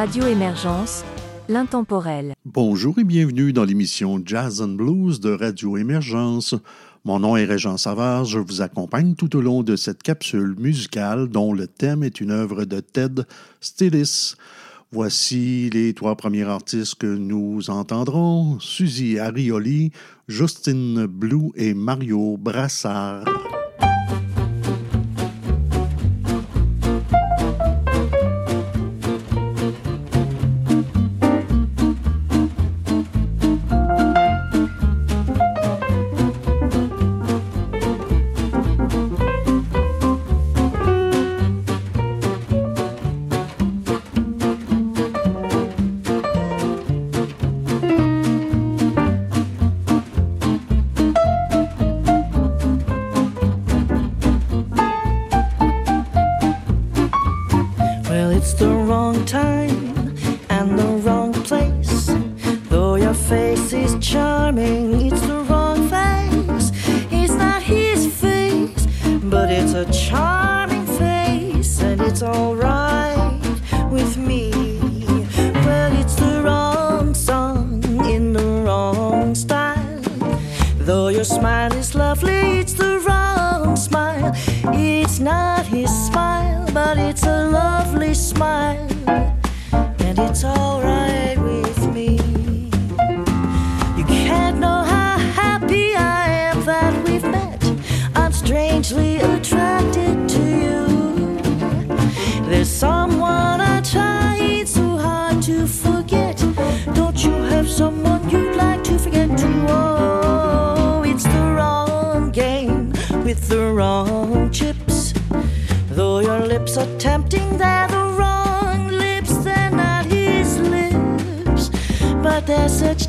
Radio Émergence, l'intemporel. Bonjour et bienvenue dans l'émission Jazz and Blues de Radio Émergence. Mon nom est Régent Savard, je vous accompagne tout au long de cette capsule musicale dont le thème est une œuvre de Ted Stillis. Voici les trois premiers artistes que nous entendrons, Suzy Arioli, Justine Blue et Mario Brassard. It's not his smile, but it's a lovely smile, and it's alright with me. You can't know how happy I am that we've met. I'm strangely attracted to you. There's someone I tried so hard to forget. Don't you have someone you'd like to forget too? Oh, it's the wrong game with the wrong. So tempting, they're the wrong lips, they're not his lips. But they're such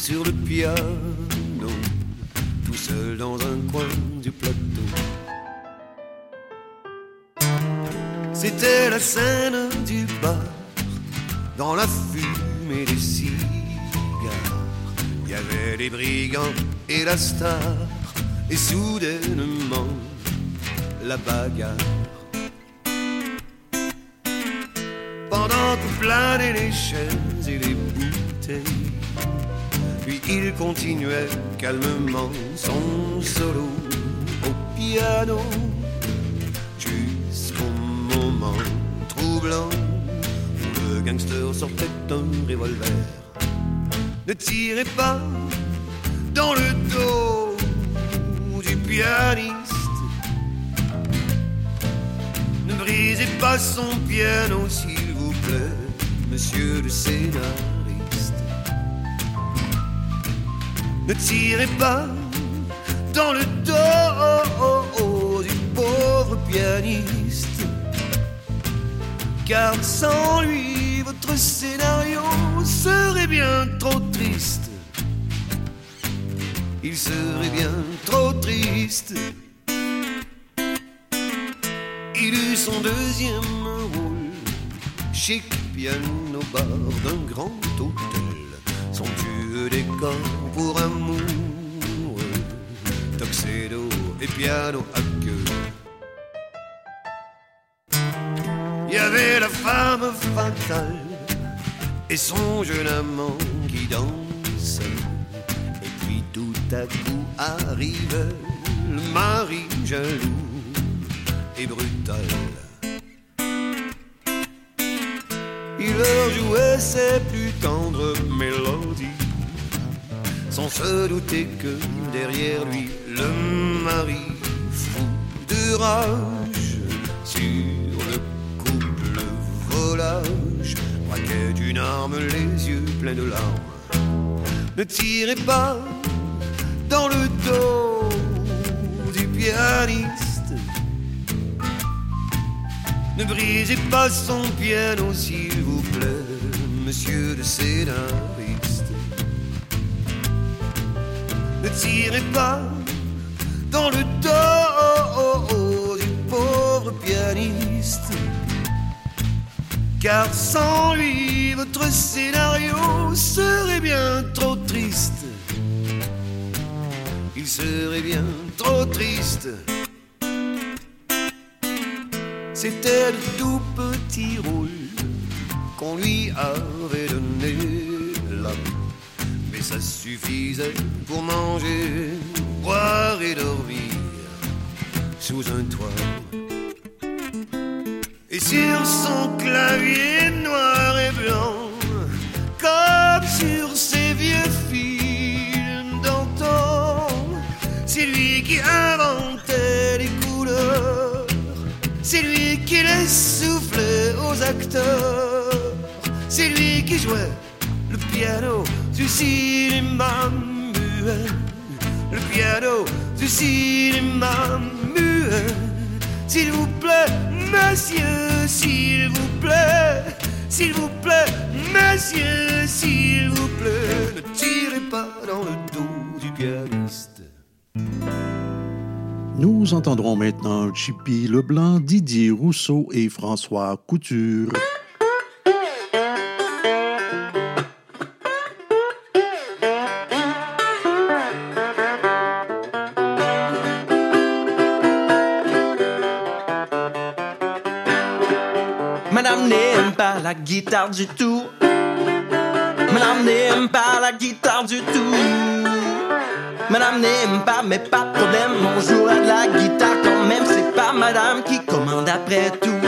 sur le piano, tout seul dans un coin du plateau. C'était la scène du bar, dans la fumée des cigares. Il y avait les brigands et la star, et soudainement la bagarre. Pendant que planaient les chaises et les bouteilles, lui il continuait calmement son solo au piano jusqu'au moment troublant où le gangster sortait un revolver. Ne tirez pas dans le dos du pianiste. Ne brisez pas son piano, s'il vous plaît, monsieur le scénariste. Ne tirez pas dans le dos du pauvre pianiste, car sans lui, votre scénario serait bien trop triste. Il serait bien trop triste. Il eut son deuxième rôle, chic piano bar d'un grand hôtel, son dieu décor pour amour, tuxedo et piano à queue. Il y avait la femme fatale et son jeune amant qui danse, et puis tout à coup arrive le mari jaloux et brutal. Il leur jouait ses plus tendres mélodies, se douter que derrière lui, le mari fou de rage sur le couple volage braquait d'une arme les yeux pleins de larmes. Ne tirez pas dans le dos du pianiste. Ne brisez pas son piano, s'il vous plaît, monsieur le scénariste. Ne tirez pas dans le dos du pauvre pianiste. Car sans lui, votre scénario serait bien trop triste. Il serait bien trop triste. C'était le tout petit rôle qu'on lui avait donné là. Mais ça suffisait pour manger, boire et dormir sous un toit. Et sur son clavier noir et blanc, comme sur ses vieux films d'antan, c'est lui qui inventait les couleurs, c'est lui qui les soufflait aux acteurs, c'est lui qui jouait le piano cinéma muet, le piano du cinéma muet. S'il vous plaît, monsieur, s'il vous plaît, s'il vous plaît, monsieur, s'il vous plaît, ne tirez pas dans le dos du pianiste. Nous entendrons maintenant Chippy Leblanc, Didier Rousseau et François Couture. La guitare du tout. Madame n'aime pas la guitare du tout. Madame n'aime pas, mais pas de problème. On jouera de la guitare quand même. C'est pas madame qui commande après tout.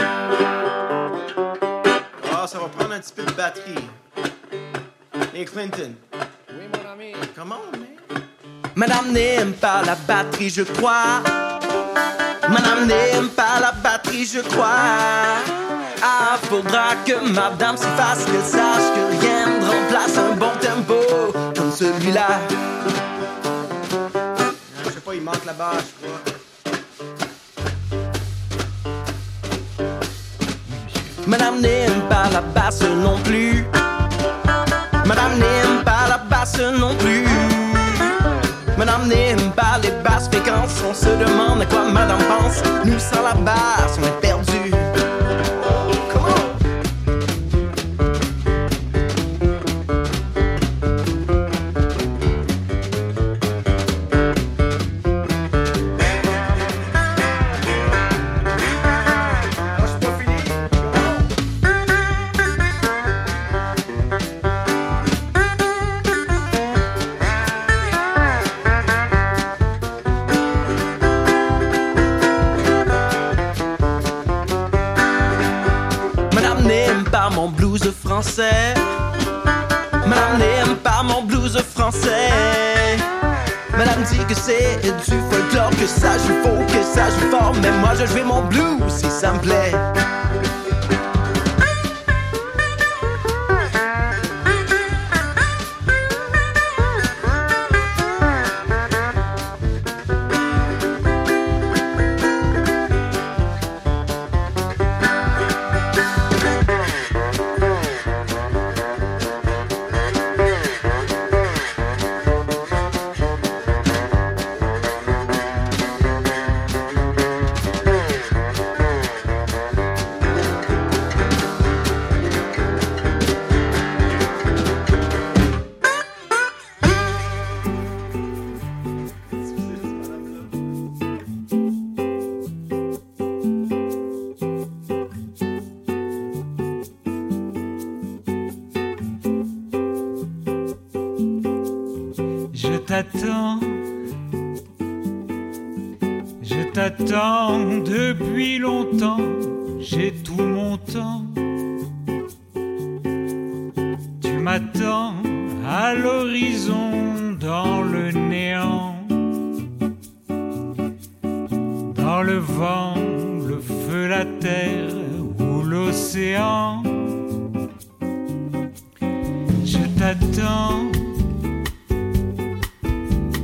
Ah, ça va prendre un petit peu de batterie. Et Clinton. Oui, mon ami. Comment, man? Madame n'aime pas la batterie, je crois. Madame n'aime pas la batterie, je crois. Ah, faudra que madame s'y fasse qu'elle sache que rien ne remplace un bon tempo comme celui-là. Je sais pas, il manque la base, je crois. Madame n'aime pas la basse non plus. Madame n'aime pas la basse non plus. Madame n'aime pas les basses fréquences. On se demande à quoi madame pense. Nous sans la basse, on est perdu. T'attends depuis longtemps, j'ai tout mon temps. Tu m'attends à l'horizon dans le néant, dans le vent, le feu, la terre ou l'océan. Je t'attends.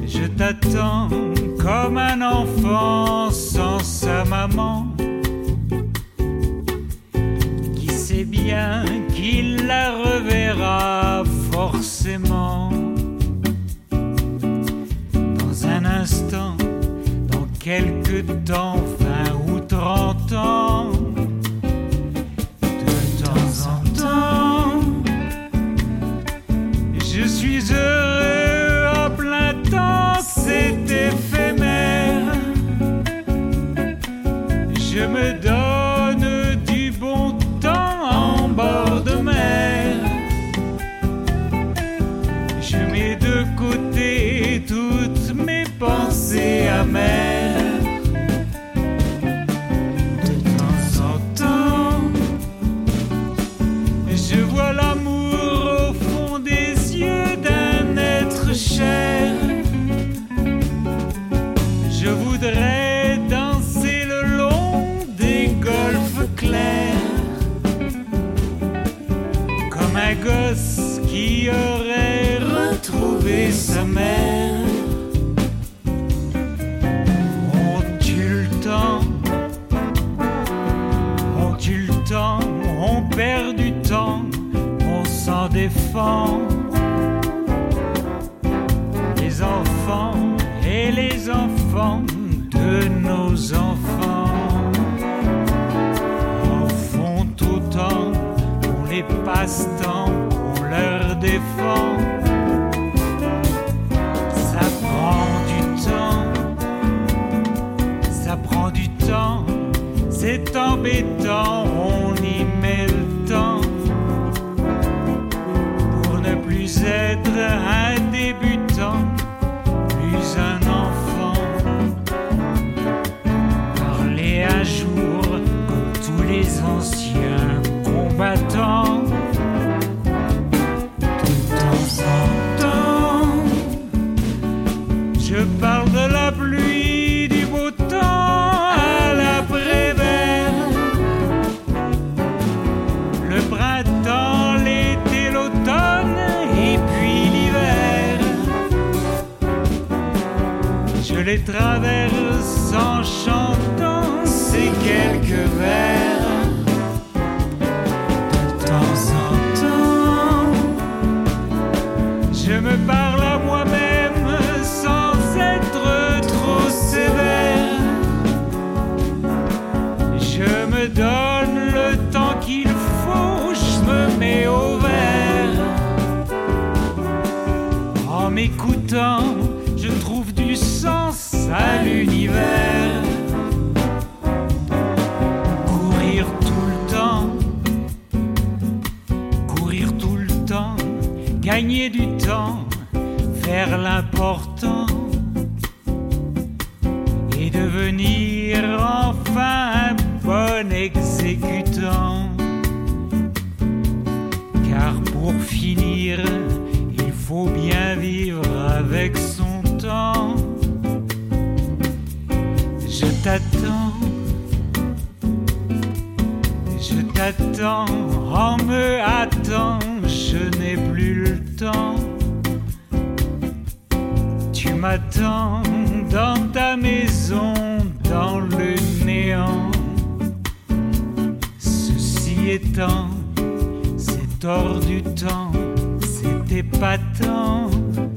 Je t'attends comme un enfant sans sa maman qui sait bien qu'il la reverra forcément. instant, dans quelque temps, vingt ou trente ans, de temps en temps, je suis heureux De temps en temps, je vois l'amour au fond des yeux d'un être cher. Je voudrais danser le long des golfes clairs. Comme un gosse qui aurait retrouvé sa mère. Défend. Les enfants et les enfants de nos enfants en font autant pour les passe-temps qu'on leur défend. Ça prend du temps, ça prend du temps, c'est embêtant, on être un débutant, plus un enfant. Parler un jour comme tous les anciens combattants. Temps en temps, je parle faut bien vivre avec son temps. Je t'attends, je t'attends, en me hâtant, je n'ai plus le temps. Tu m'attends dans ta maison, dans le néant. Ceci étant, c'est hors du temps, c'est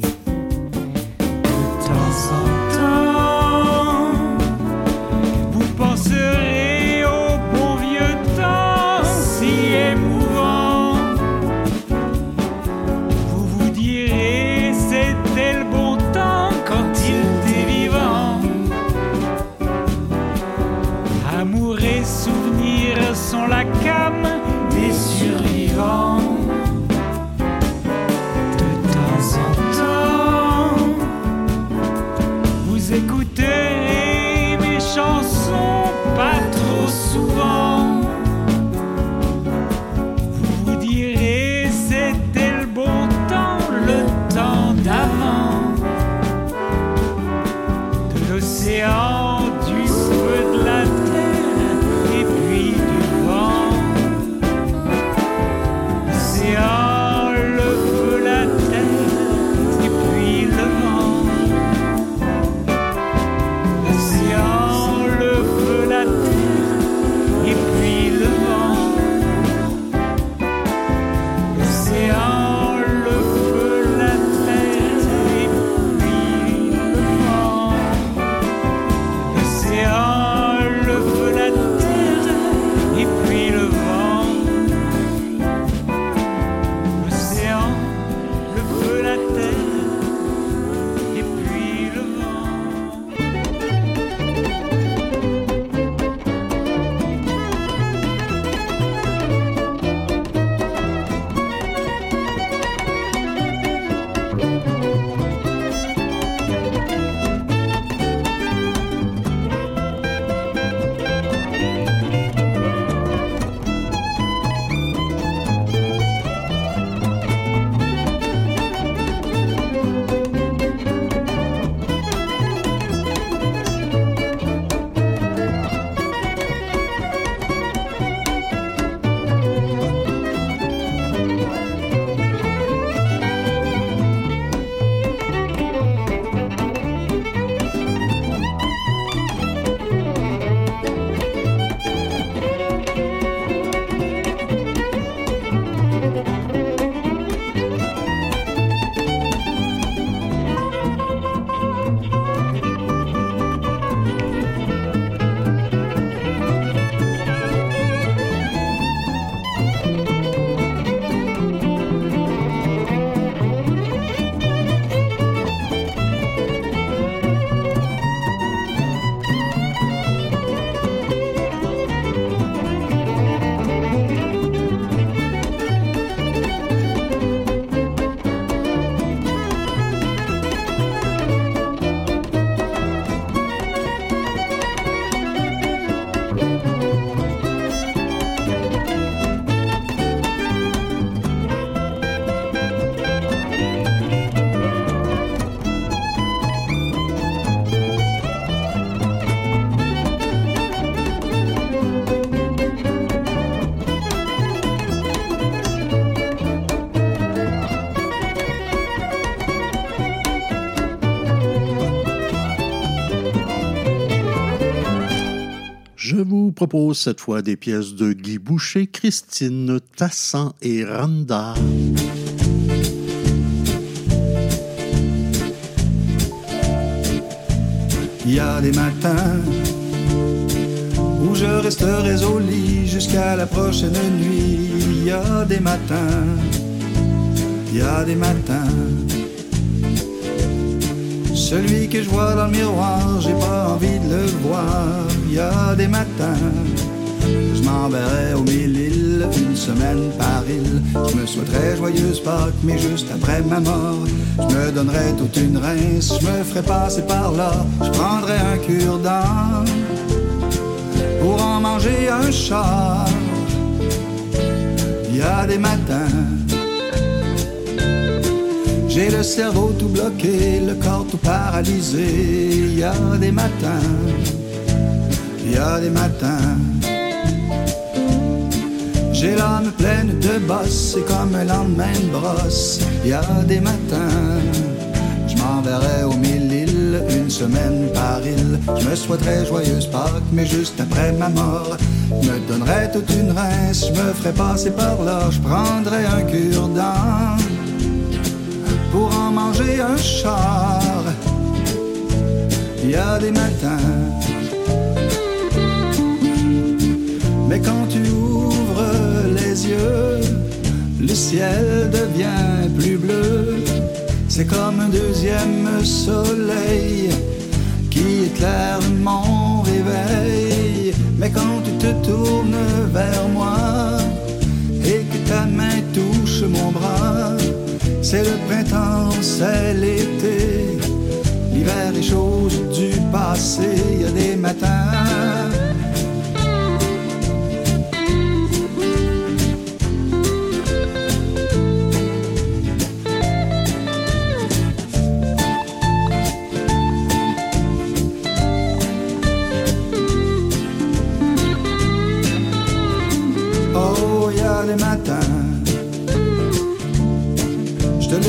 cette fois des pièces de Guy Boucher, Christine Tassan et Randa. Il y a des matins où je resterai au lit jusqu'à la prochaine nuit. Il y a des matins, il y a des matins. Celui que je vois dans le miroir, j'ai pas envie de le voir. Il y a des matins, je m'enverrai au mille îles, une semaine par île. Je me souhaiterais joyeuse Pâques, mais juste après ma mort, je me donnerais toute une rince, je me ferais passer par là, je prendrais un cure-dent pour en manger un char. Il y a des matins, j'ai le cerveau tout bloqué, le corps tout paralysé. Il y a des matins, il y a des matins. J'ai l'âme pleine de bosses, c'est comme un lendemain de brosse. Il y a des matins, je m'enverrai au mille îles, une semaine par île. Je me souhaiterais joyeuse Pâques, mais juste après ma mort, je me donnerais toute une rince, je me ferais passer par là, je prendrais un cure-dent pour en manger un char. Il y a des matins. Mais quand tu ouvres les yeux, le ciel devient plus bleu. C'est comme un deuxième soleil qui éclaire mon réveil. Mais quand tu te tournes vers moi et que ta main touche mon bras, c'est le printemps, c'est l'été. L'hiver est chose du passé, il y a des matins. Oh, il y a des matins.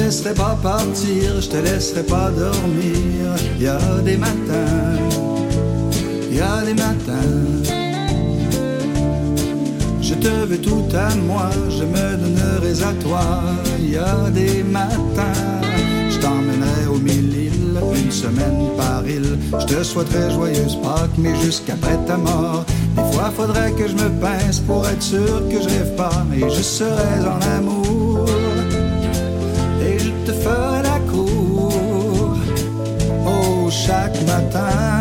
Laisserai pas partir, je te laisserai pas dormir. Y a des matins, y a des matins. Je te veux tout à moi, je me donnerai à toi. Y a des matins, je t'emmènerai au mille îles, une semaine par île. Je te souhaiterais joyeuse Pâques, mais jusqu'après ta mort. Des fois, faudrait que je me pince pour être sûr que je rêve pas, et je serais en amour chaque matin.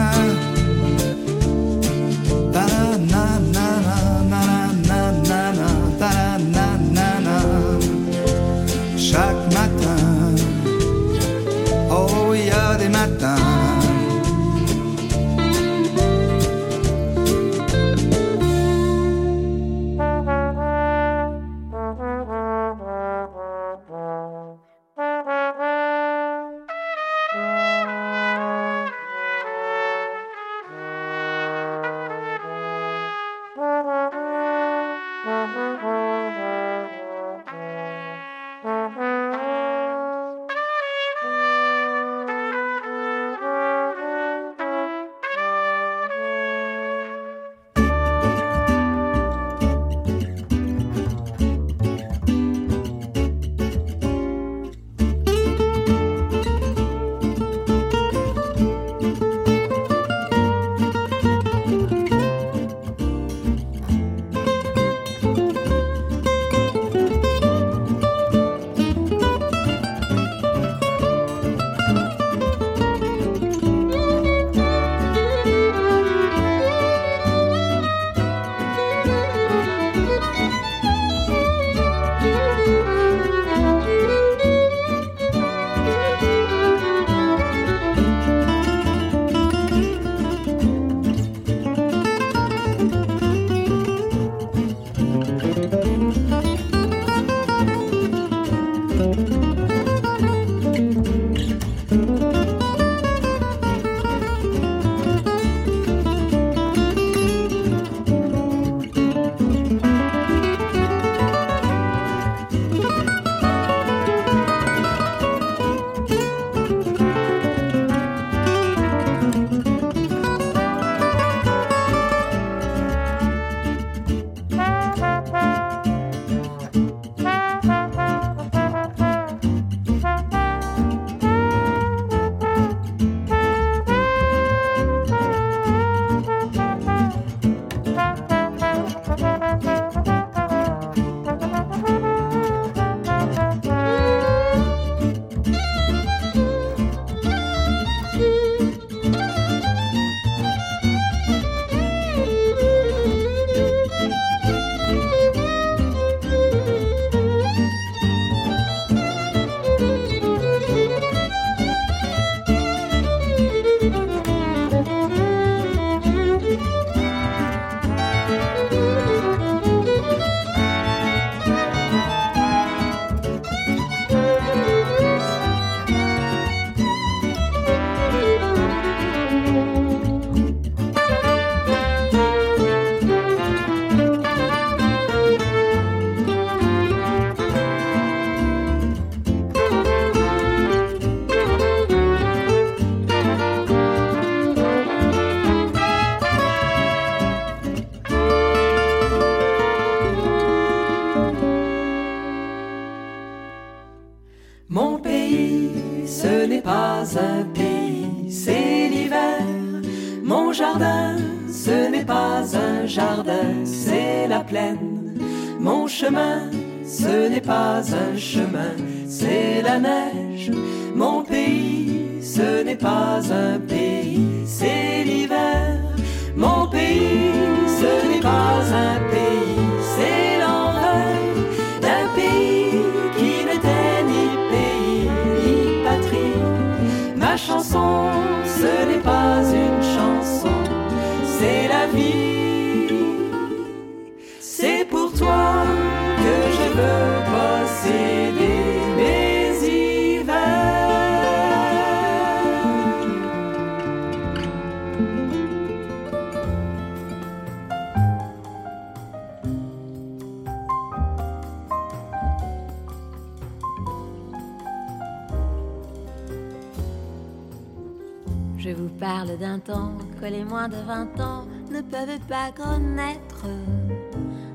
que les moins de 20 ans ne peuvent pas connaître.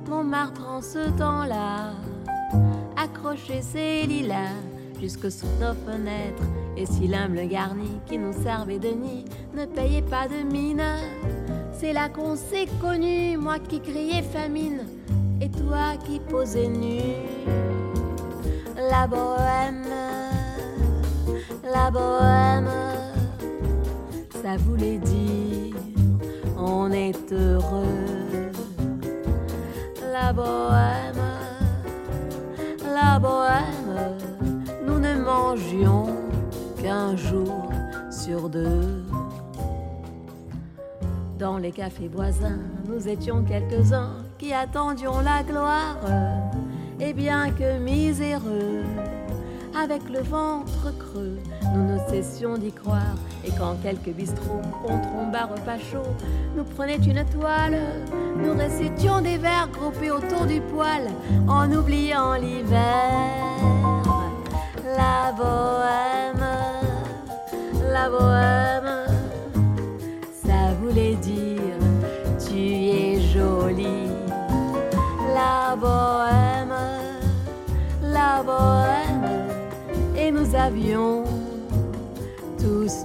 Montmartre en ce temps-là, accrocher ses lilas jusque sous nos fenêtres. Et si l'humble garni qui nous servait de nid ne payait pas de mine, c'est là qu'on s'est connu, moi qui criais famine, et toi qui posais nu. La bohème, la bohème voulait dire on est heureux. La bohème, la bohème, nous ne mangions qu'un jour sur deux. Dans les cafés voisins, nous étions quelques-uns qui attendions la gloire. Et bien que miséreux, avec le ventre creux, d'y croire. Et quand quelques bistrots, contre un bar repas chaud, nous prenaient une toile, nous récitions des vers groupés autour du poêle, en oubliant l'hiver. La bohème, la bohème, ça voulait dire tu es jolie. La bohème, la bohème, et nous avions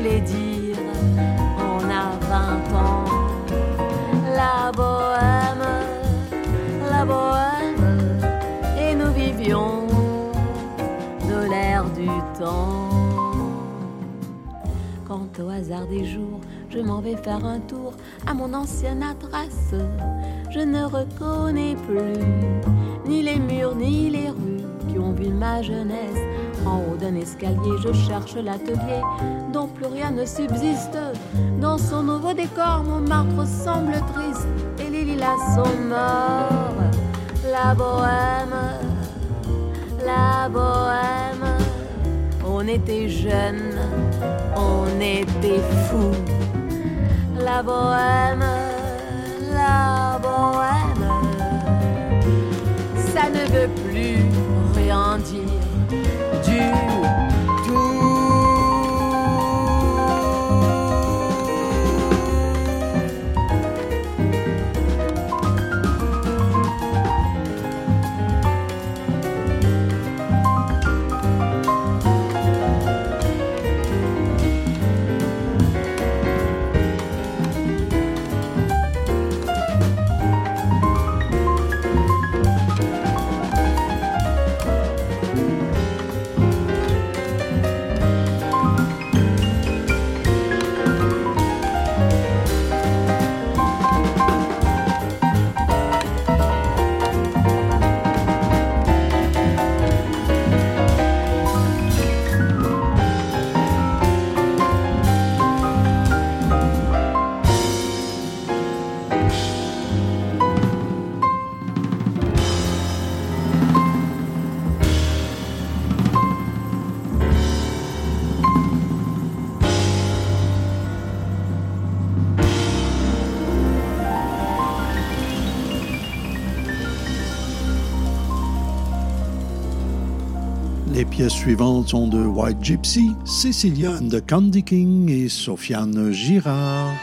voulait dire on a 20 ans. La bohème, la bohème, et nous vivions de l'air du temps. Quand au hasard des jours, je m'en vais faire un tour à mon ancienne adresse, je ne reconnais plus ni les murs ni les rues qui ont vu ma jeunesse. En haut d'un escalier, je cherche l'atelier dont plus rien ne subsiste. Dans son nouveau décor, mon marbre semble triste et les lilas sont morts. La bohème, la bohème, on était jeunes, on était fous. La bohème, la bohème, ça ne veut plus rien dire du pièces suivantes sont de White Gypsy, Cecilia and the Candy King et Sofiane Girard.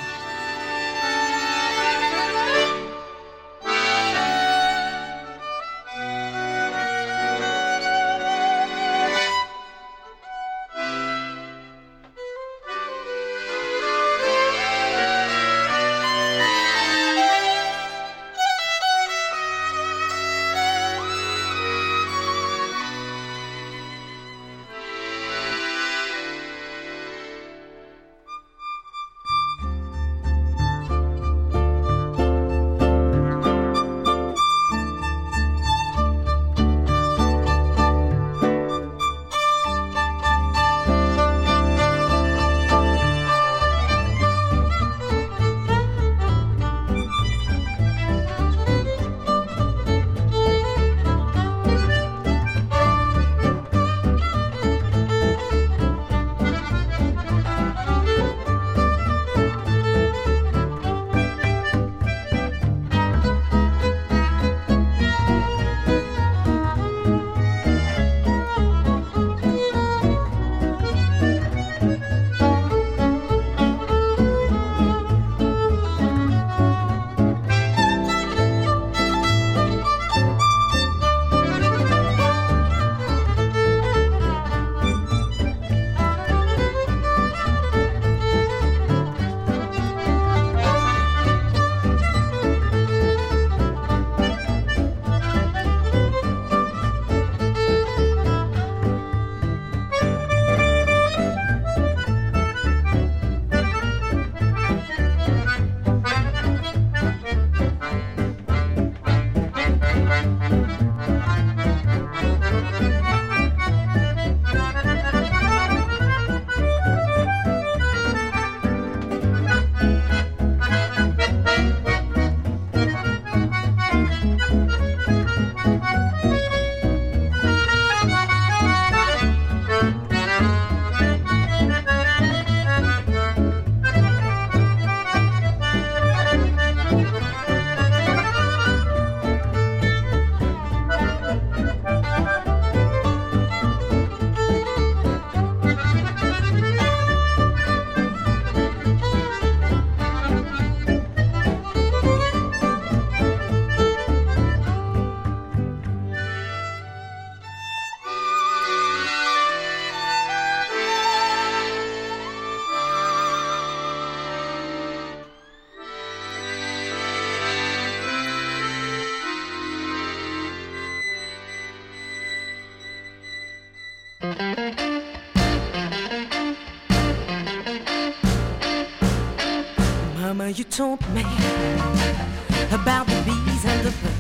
Taunt me about the bees and the birds.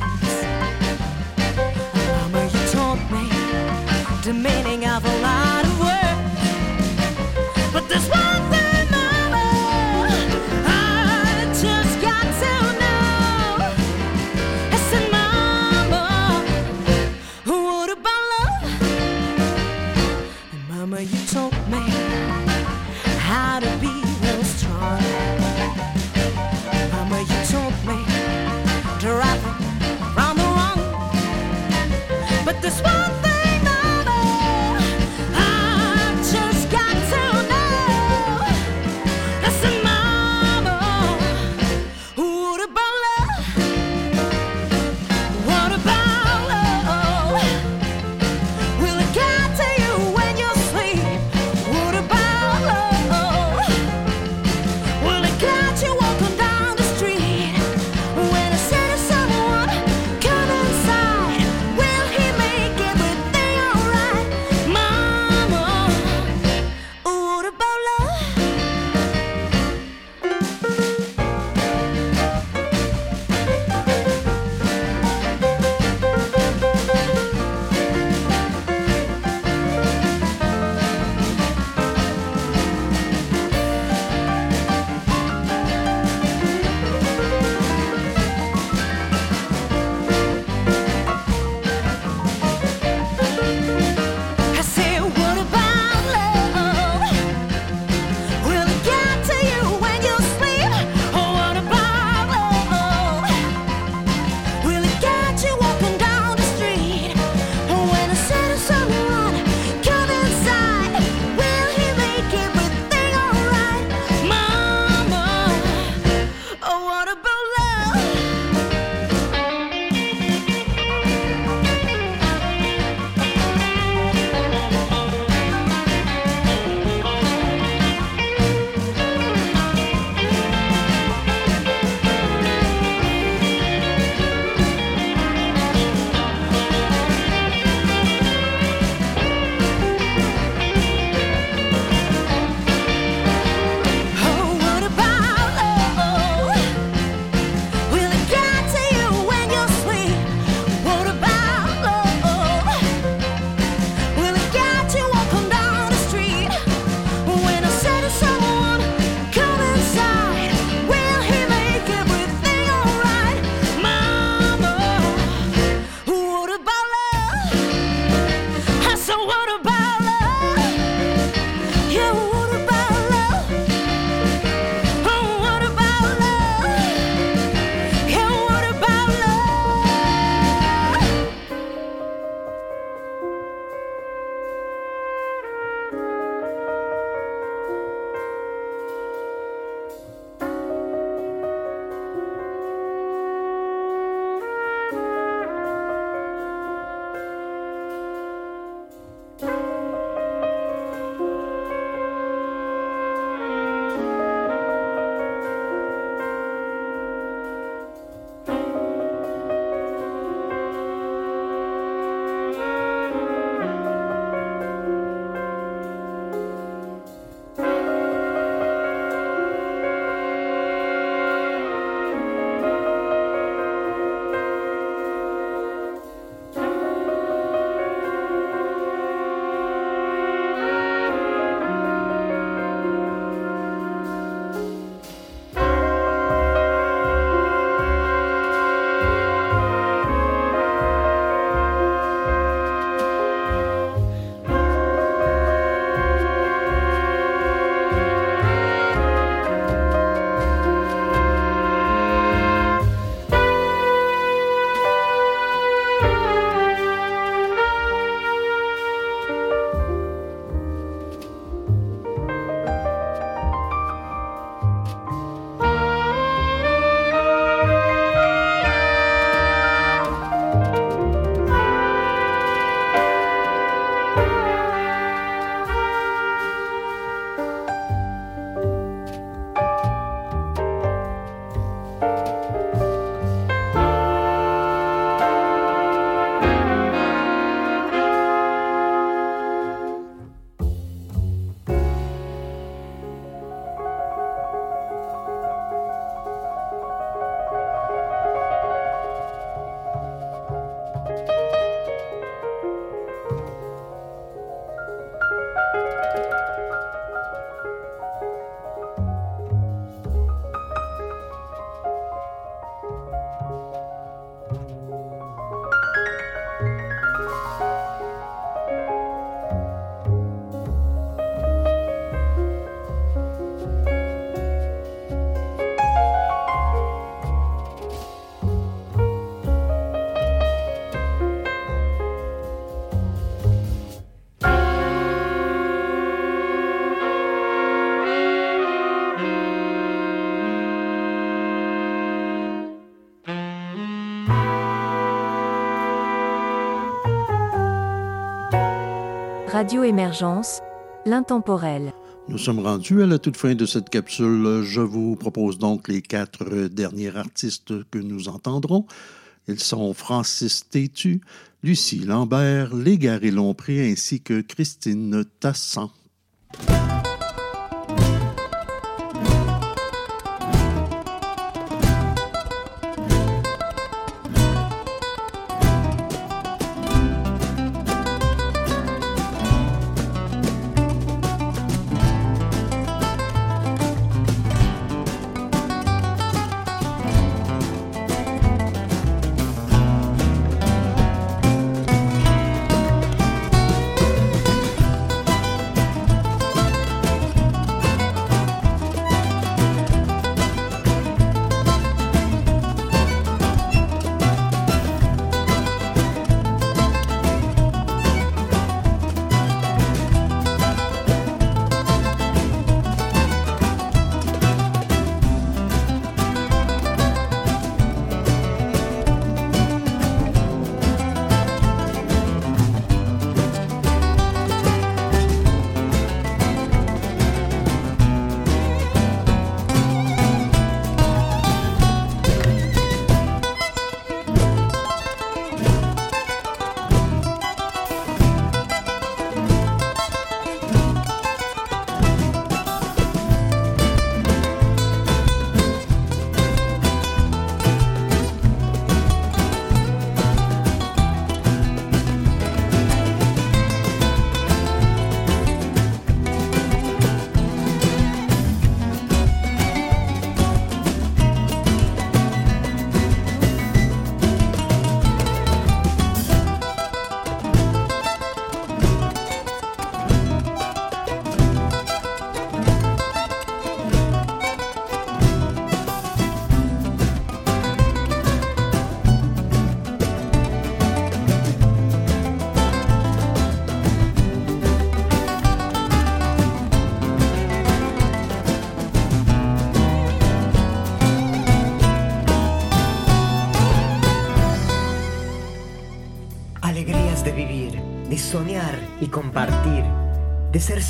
Radio Émergence, l'intemporel. Nous sommes rendus à la toute fin de cette capsule. Je vous propose donc les quatre derniers artistes que nous entendrons. Ils sont Francis Tétu, Lucie Lambert, Légaré Lompré ainsi que Christine Tassan.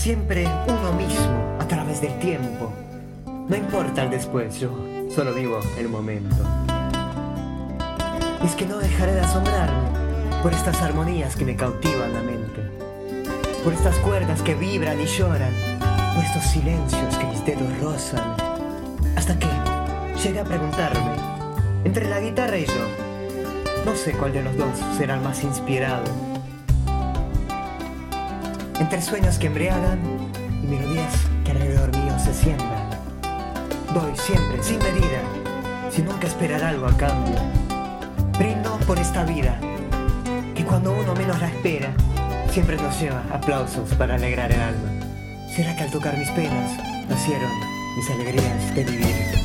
Siempre uno mismo a través del tiempo. No importa el después, yo solo vivo el momento. Es que no dejaré de asombrarme por estas armonías que me cautivan la mente, por estas cuerdas que vibran y lloran, por estos silencios que mis dedos rozan, hasta que llegué a preguntarme, entre la guitarra y yo, no sé cuál de los dos será el más inspirado. Entre sueños que embriagan y melodías que alrededor mío se siembran. Doy siempre, sin medida, sin nunca esperar algo a cambio. Brindo por esta vida, que cuando uno menos la espera, siempre nos lleva aplausos para alegrar el alma. ¿Será que al tocar mis penas nacieron mis alegrías de vivir?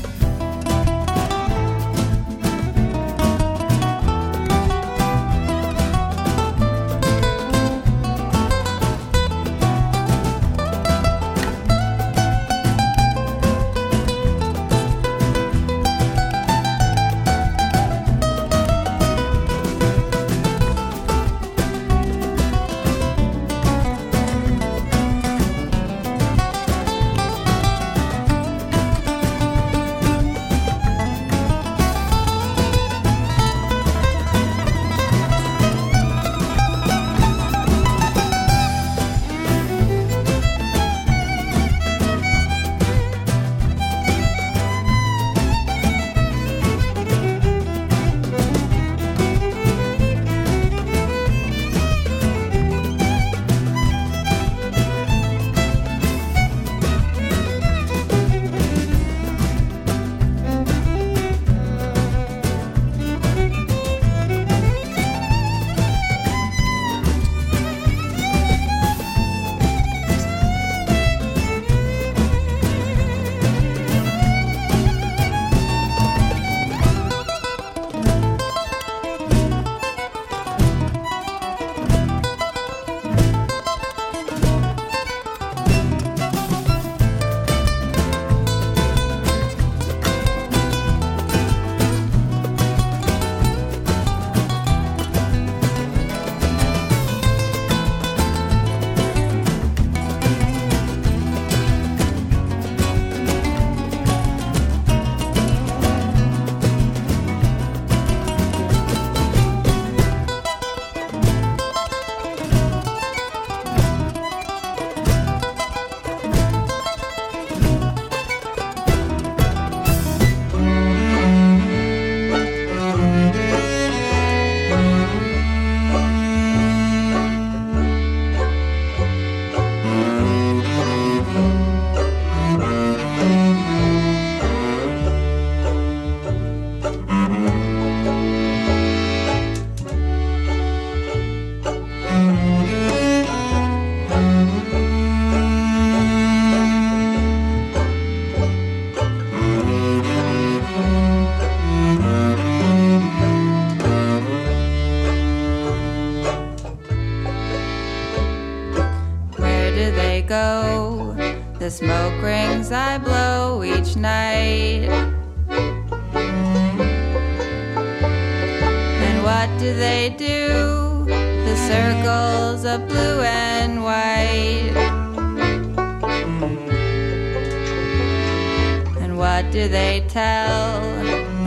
They tell?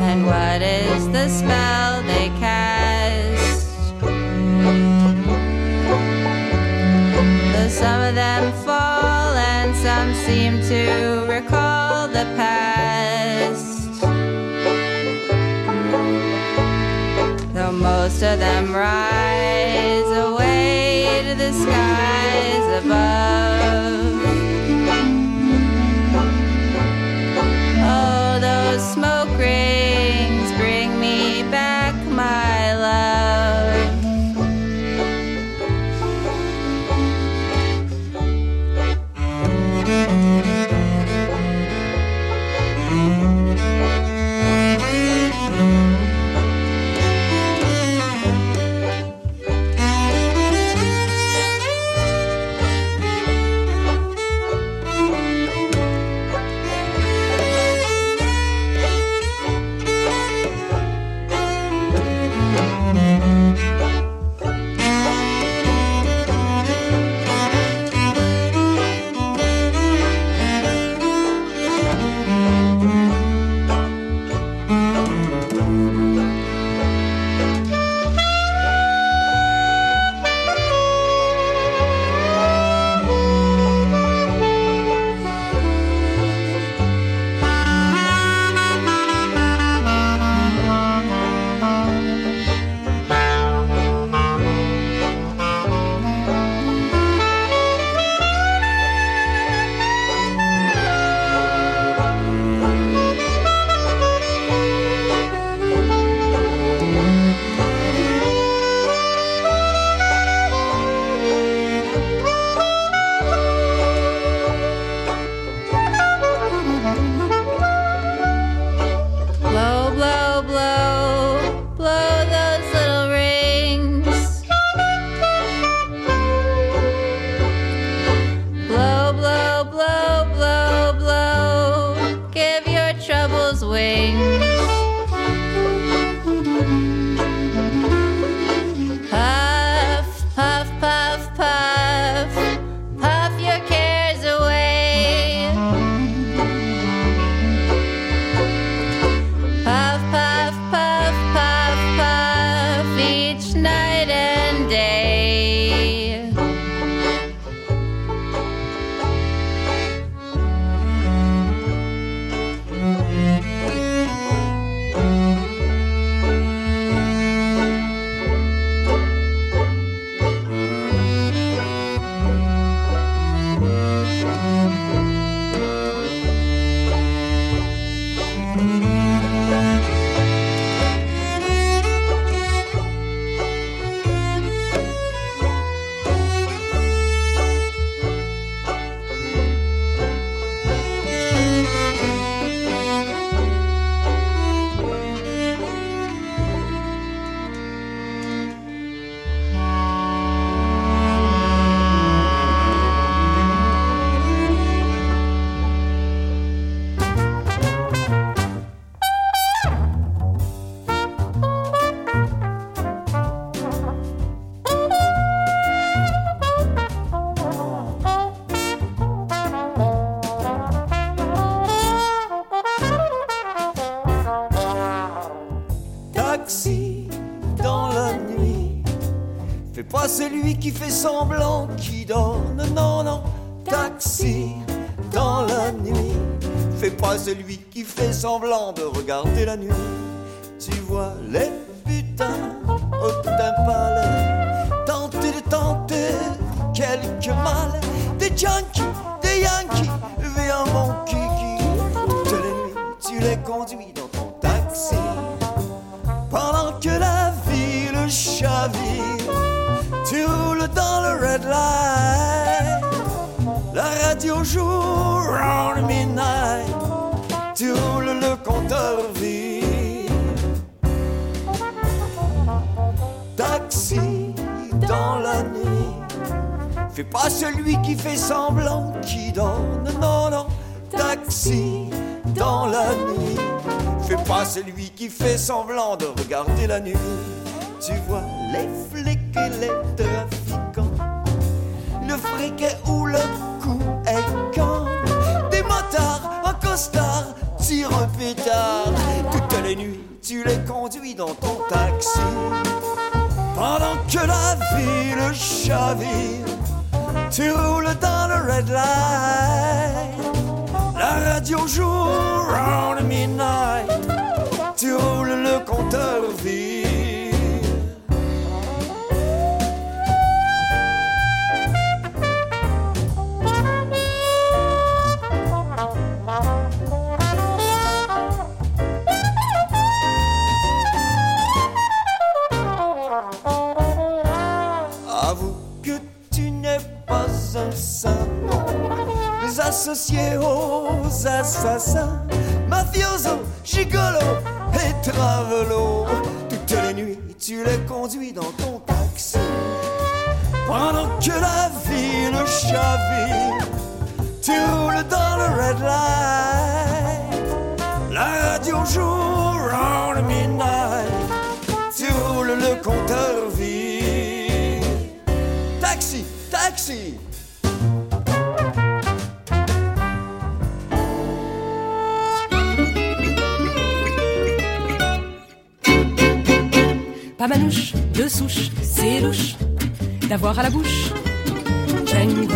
And what is the spell they cast? Though some of them fall and some seem to recall the past. Though most of them rise Taxi dans la nuit, fais pas celui qui fait semblant qui dort. Non, non. Taxi dans la nuit, fais pas celui qui fait semblant de regarder la nuit. Tu vois les putains au pâle, tenter de tenter quelques mal. Des junkies, Fais pas celui qui fait semblant, qui donne, non, non, taxi dans la nuit. Fais pas celui qui fait semblant de regarder la nuit. Tu vois les flics et les trafiquants, le friquet ou le coup est quand. Des motards en costard tirent un pétard. Toutes les nuits, tu les conduis dans ton taxi. Pendant que la ville chavire, tu roules dans le red light. La radio joue round midnight. Tu roules le compteur vide. Pas. Les associés aux assassins, mafioso, gigolo et travelo. Toutes les nuits, tu les conduis dans ton taxi. Pendant que la ville chavire, tu roules dans le red light. La radio joue round midnight. Tu roules le compteur Pas manouche, de souche, c'est louche d'avoir à la bouche Django.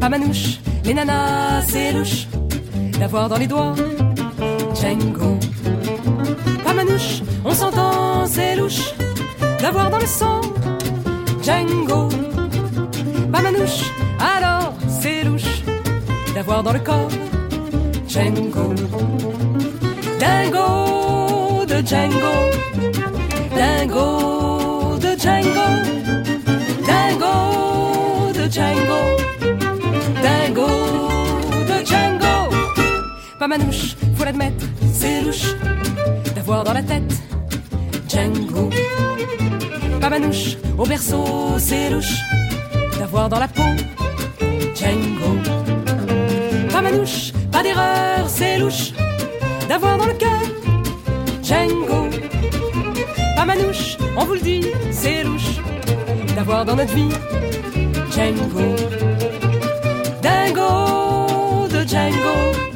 Pas manouche, les nanas, c'est louche d'avoir dans les doigts Django. Pas manouche, on s'entend, c'est louche d'avoir dans le sang Django. Pas manouche, alors c'est louche d'avoir dans le corps Django. Dingo de Django. Dingo de Django. Dingo de Django. Dingo de Django. Pas manouche, faut l'admettre, c'est louche d'avoir dans la tête Django. Pas manouche, au berceau, c'est louche d'avoir dans la peau Django. Pas manouche, pas d'erreur, c'est louche d'avoir dans le cœur Django. Pas manouche, on vous le dit, c'est louche d'avoir dans notre vie Django. Dingo de Django.